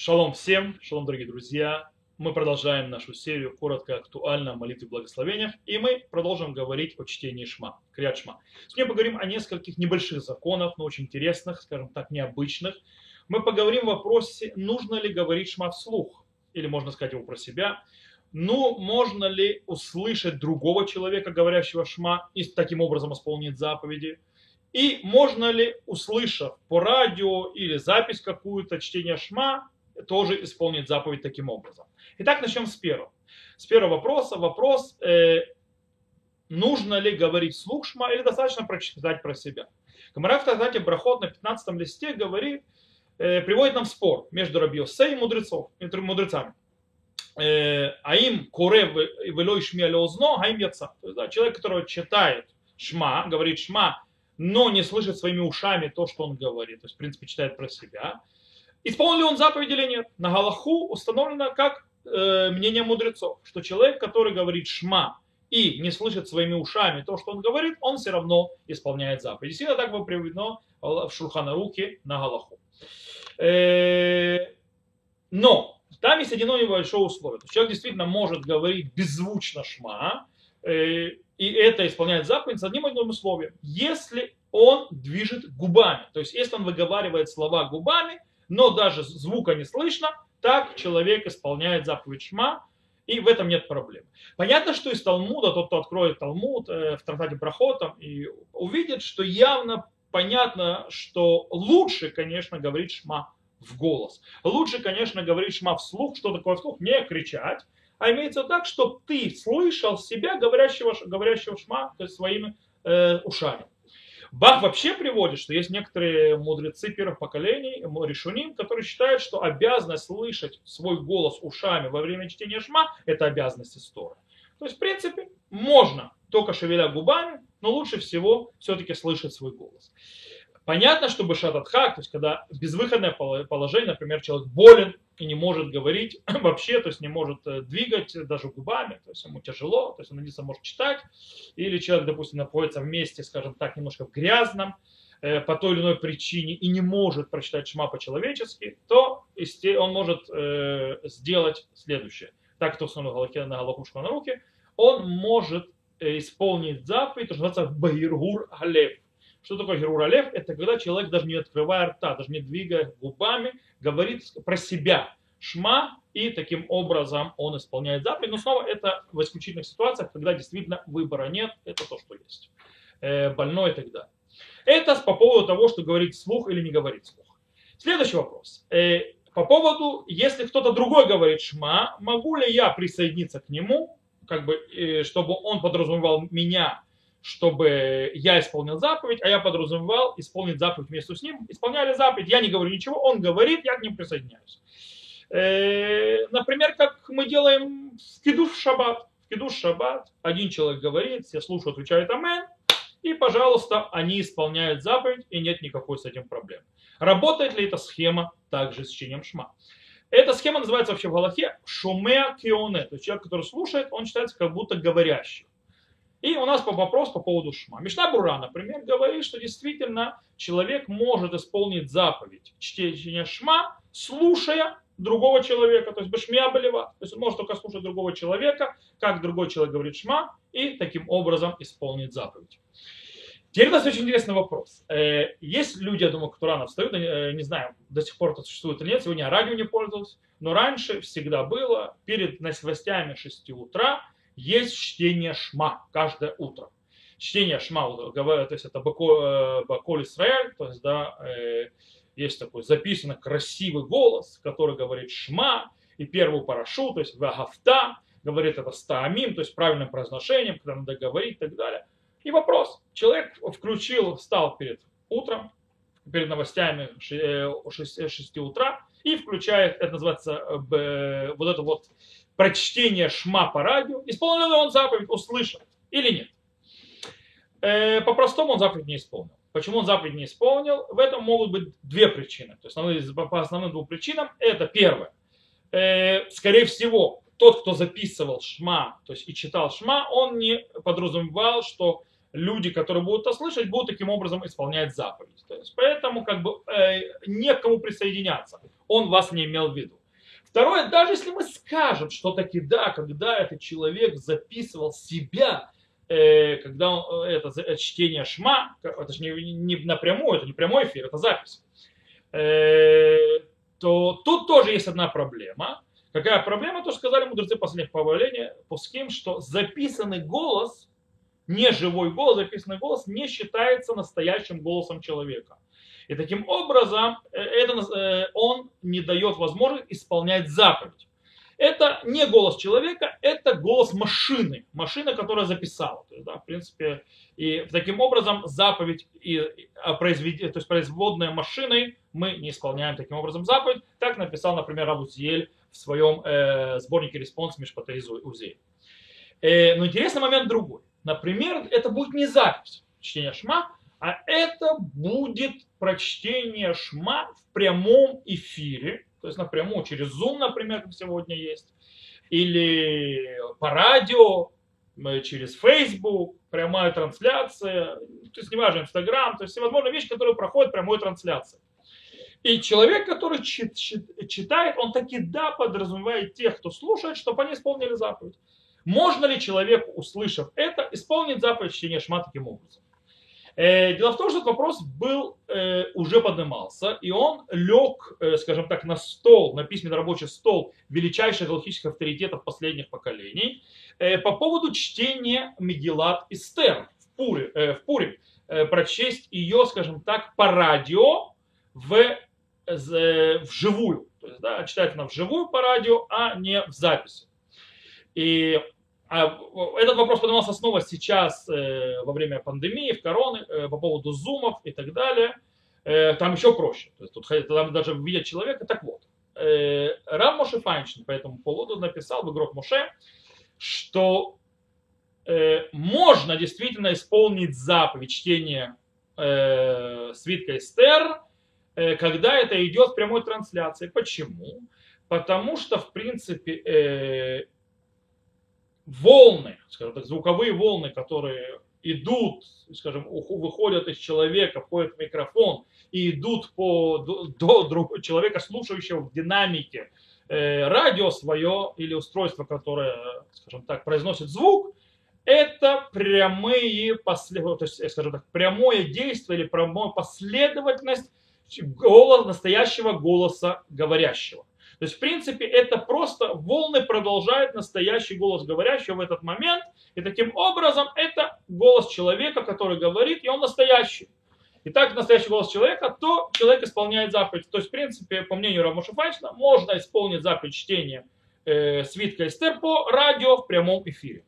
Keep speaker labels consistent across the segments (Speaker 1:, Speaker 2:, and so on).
Speaker 1: Шалом всем, шалом, дорогие друзья. Мы продолжаем нашу серию коротко актуально о молитве благословениях, и мы продолжим говорить о чтении Шма, Криат Шма. Сегодня поговорим о нескольких небольших законах, но очень интересных, скажем так, необычных. Мы поговорим в вопросе, нужно ли говорить Шма вслух, или можно сказать его про себя. Ну, можно ли услышать другого человека, говорящего Шма, и таким образом исполнить заповеди – и можно ли, услышав по радио или запись какую-то чтения шма, тоже исполнить заповедь таким образом. Итак, начнем с первого. С первого вопроса. Вопрос, э, нужно ли говорить слух шма или достаточно прочитать про себя. Гамара в Брахот на 15 листе говорит, э, приводит нам спор между Рабиосе и мудрецов, мудрецами. Э, а им куре велой шми озно, а им яца. То есть, да, человек, который читает шма, говорит шма, но не слышит своими ушами то, что он говорит. То есть, в принципе, читает про себя. Исполнил ли он заповедь или нет? На Галаху установлено как э, мнение мудрецов, что человек, который говорит шма и не слышит своими ушами то, что он говорит, он все равно исполняет заповедь. Действительно так было приведено в Шурханаруке на Галаху. Э, но там есть одно небольшое условие. Человек действительно может говорить беззвучно шма, э, и это исполняет заповедь с одним одним условием. Если он движет губами, то есть если он выговаривает слова губами, но даже звука не слышно, так человек исполняет заповедь Шма, и в этом нет проблем. Понятно, что из Талмуда, тот, кто откроет Талмуд э, в Тратате Брахотом, и увидит, что явно понятно, что лучше, конечно, говорить Шма в голос. Лучше, конечно, говорить Шма вслух. Что такое вслух? Не кричать, а имеется так, чтобы ты слышал себя, говорящего, говорящего Шма, то есть своими э, ушами. Бах вообще приводит, что есть некоторые мудрецы первых поколений, решуним, которые считают, что обязанность слышать свой голос ушами во время чтения шма – это обязанность истории. То есть, в принципе, можно, только шевеля губами, но лучше всего все-таки слышать свой голос. Понятно, что бешататхак, то есть когда безвыходное положение, например, человек болен и не может говорить вообще, то есть не может э, двигать даже губами, то есть ему тяжело, то есть он единственное может читать, или человек, допустим, находится вместе, скажем так, немножко в грязном, э, по той или иной причине и не может прочитать шма по-человечески, то он может э, сделать следующее. Так, кто установил на Галахушку на руки, он может исполнить заповедь, то, что называется Баиргур Галев что такое Герур Алев? Это когда человек даже не открывая рта, даже не двигая губами, говорит про себя. Шма, и таким образом он исполняет заповедь. Но снова это в исключительных ситуациях, когда действительно выбора нет, это то, что есть. Э, больной и так далее. Это по поводу того, что говорить слух или не говорить слух. Следующий вопрос. Э, по поводу, если кто-то другой говорит шма, могу ли я присоединиться к нему, как бы, э, чтобы он подразумевал меня чтобы я исполнил заповедь, а я подразумевал исполнить заповедь вместе с ним. Исполняли заповедь, я не говорю ничего, он говорит, я к ним присоединяюсь. Э, например, как мы делаем в кидуш шаббат. В кидуш шаббат один человек говорит, все слушают, отвечают амен, и, пожалуйста, они исполняют заповедь, и нет никакой с этим проблемы. Работает ли эта схема также с чтением шма? Эта схема называется вообще в Галахе шумеа кионе. То есть человек, который слушает, он считается как будто говорящий. И у нас вопрос по поводу шма. Мишна Бура, например, говорит, что действительно человек может исполнить заповедь чтения шма, слушая другого человека, то есть башмия болева. То есть он может только слушать другого человека, как другой человек говорит шма, и таким образом исполнить заповедь. Теперь у нас очень интересный вопрос. Э, есть люди, я думаю, которые рано встают, э, не знаю, до сих пор это существует или нет, сегодня я радио не пользовался, но раньше всегда было, перед новостями 6 утра, есть чтение шма каждое утро. Чтение шма, то есть это Баколь Исраэль, то есть, да, э, есть такой записанный красивый голос, который говорит шма, и первую парашу, то есть вагафта, говорит это стаамим, то есть правильным произношением, когда надо говорить и так далее. И вопрос. Человек включил, встал перед утром, перед новостями 6, 6 э, утра и включает, это называется, э, вот это вот прочтение шма по радио, исполнил ли он заповедь, услышал или нет. Э, по-простому он заповедь не исполнил. Почему он заповедь не исполнил? В этом могут быть две причины. То есть по основным двум причинам. Это первое. Э, скорее всего, тот, кто записывал шма, то есть и читал шма, он не подразумевал, что люди, которые будут это слышать, будут таким образом исполнять заповедь. То есть, поэтому как бы э, не к кому присоединяться. он вас не имел в виду. Второе, даже если мы скажем, что таки да, когда этот человек записывал себя, э, когда он, э, это э, чтение шма, это же не, не напрямую, это не прямой эфир, это запись, э, то тут тоже есть одна проблема. Какая проблема? То, сказали мудрецы последних повалений, пуским, что записанный голос, не живой голос, записанный голос не считается настоящим голосом человека. И таким образом э, это, э, он не дает возможность исполнять заповедь. Это не голос человека, это голос машины, машина, которая записала. То есть, да, в принципе, и таким образом заповедь и произвед... то есть производная машиной мы не исполняем таким образом заповедь. Так написал, например, рав Узиэль в своем э, сборнике респонс משפטי עוזיאל. Э, но интересный момент другой. Например, это будет не запись чтения Шма, а это будет прочтение Шма в прямом эфире, то есть напрямую через Zoom, например, как сегодня есть, или по радио, э, через Facebook, прямая трансляция, то есть неважно, Инстаграм, то есть всевозможные вещи, которые проходят прямой трансляцией. И человек, который читает, он таки да подразумевает тех, кто слушает, чтобы они исполнили заповедь. Можно ли человек, услышав это, исполнить заповедь чтения шма таким образом? Э, дело в том, что этот вопрос был, э, уже поднимался, и он лег, э, скажем так, на стол, на письменный рабочий стол величайших галактических авторитетов последних поколений по поводу чтения Мегилат Эстер в Пуре, в Пуре прочесть ее, скажем так, по радио в, вживую. То есть, да, читать она вживую по радио, а не в записи. И а, этот вопрос поднимался снова сейчас э, во время пандемии, в короны, э, по поводу зумов и так далее. Э, там еще проще. То есть тут там даже видят человека. Так вот, Рам Моше Файншин по этому поводу написал в игрок Моше, что можно действительно исполнить заповедь чтения свитка Эстер, когда это идет в прямой трансляции. Почему? Потому что, в принципе, волны, скажем так, звуковые волны, которые идут, скажем, выходят из человека, входят в микрофон и идут по, до, другого человека, слушающего в динамике э, радио свое или устройство, которое, скажем так, произносит звук, это прямые послед... то есть, скажем так, прямое действие или прямая последовательность голос, настоящего голоса говорящего. То есть, в принципе, это просто волны продолжают настоящий голос говорящего в этот момент. И таким образом это голос человека, который говорит, и он настоящий. И так настоящий голос человека, то человек исполняет заповедь. То есть, в принципе, по мнению Рамоша Файншина, можно исполнить заповедь чтения э, свитка Эстер по радио в прямом эфире.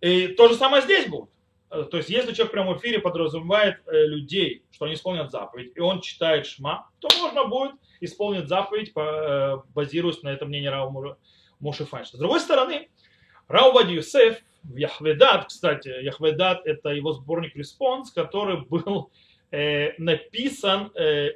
Speaker 1: И то же самое здесь будет. Э, то есть, если человек в прямом эфире подразумевает э, людей, что они исполнят заповедь, и он читает шма, то можно будет исполнит заповедь, э, базируясь на этом мнении рав Моше Файнштейна. С другой стороны, рав Овадья Йосеф יחווה דעת, кстати, יחווה דעת это его сборник респонс, который был э, написан э,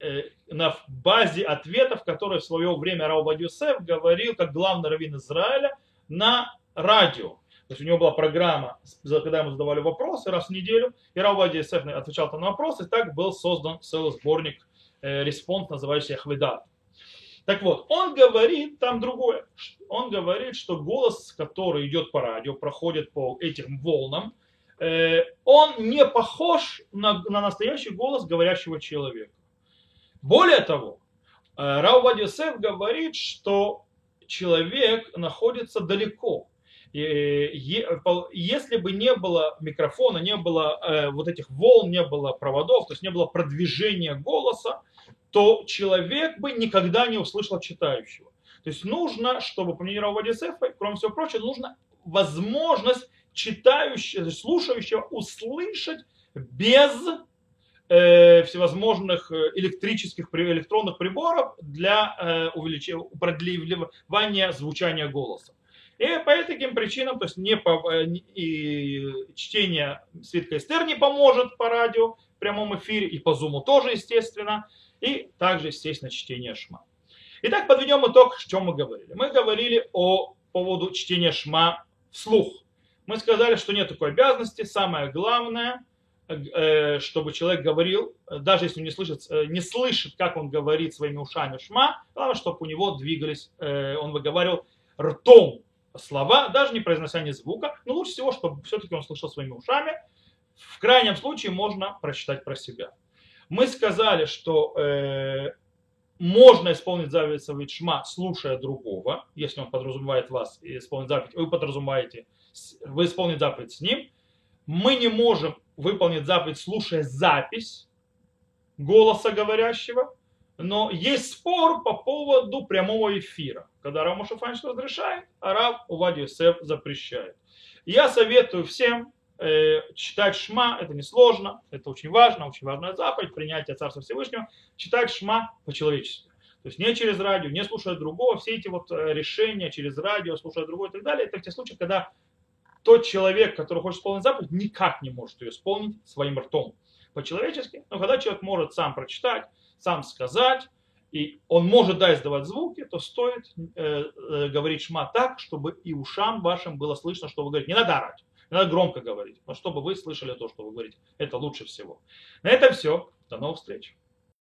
Speaker 1: э, на базе ответов, которые в свое время рав Овадья Йосеф говорил как главный раввин Израиля на радио. То есть у него была программа, когда ему задавали вопросы раз в неделю, и Рау Вади Юсеф отвечал на вопросы, и так был создан целый сборник Э, называющийся Ахведат. Так вот, он говорит там другое. Он говорит, что голос, который идет по радио, проходит по этим волнам, э, он не похож на, на настоящий голос говорящего человека. Более того, э, Рау Вадисев говорит, что человек находится далеко. Если бы не было микрофона, не было вот этих волн, не было проводов, то есть не было продвижения голоса, то человек бы никогда не услышал читающего. То есть нужно, чтобы, по мнению Сефа, кроме всего прочего, нужна возможность читающего, слушающего услышать без э, всевозможных э, электрических, электронных приборов для э, увеличения, продлевания звучания голоса. И по этим причинам, то есть не по, э, и чтение Свитка Эстер не поможет по радио в прямом эфире, и по зуму тоже, естественно и также, естественно, чтение шма. Итак, подведем итог, о чем мы говорили. Мы говорили о поводу чтения шма вслух. Мы сказали, что нет такой обязанности. Самое главное, э, чтобы человек говорил, даже если он не слышит, э, не слышит, как он говорит своими ушами шма, главное, чтобы у него двигались, он выговаривал ртом слова, даже не произнося ни звука, но лучше всего, чтобы все-таки он слышал своими ушами. В крайнем случае можно прочитать про себя. Мы сказали, что э, можно исполнить заповедь шма, слушая другого, если он подразумевает вас исполнить заповедь, вы подразумеваете, вы исполните заповедь с ним. Мы не можем выполнить заповедь, слушая запись голоса говорящего, но есть спор по поводу прямого эфира, когда Рав Мушафанч разрешает, а Рав Увадий Юсеф запрещает. Я советую всем э, читать Шма, это несложно, это очень важно, очень важная заповедь, принятие Царства Всевышнего, читать Шма по-человечески. То есть не через радио, не слушая другого, все эти вот э, решения через радио, слушая другого и так далее, это те случаи, когда тот человек, который хочет исполнить заповедь, никак не может ее исполнить своим ртом по-человечески. Но когда человек может сам прочитать, сам сказать, и он может да издавать звуки, то стоит э, э, говорить шма так, чтобы и ушам вашим было слышно, что вы говорите. Не надо орать, не надо громко говорить, но чтобы вы слышали то, что вы говорите. Это лучше всего. На этом все. До новых встреч.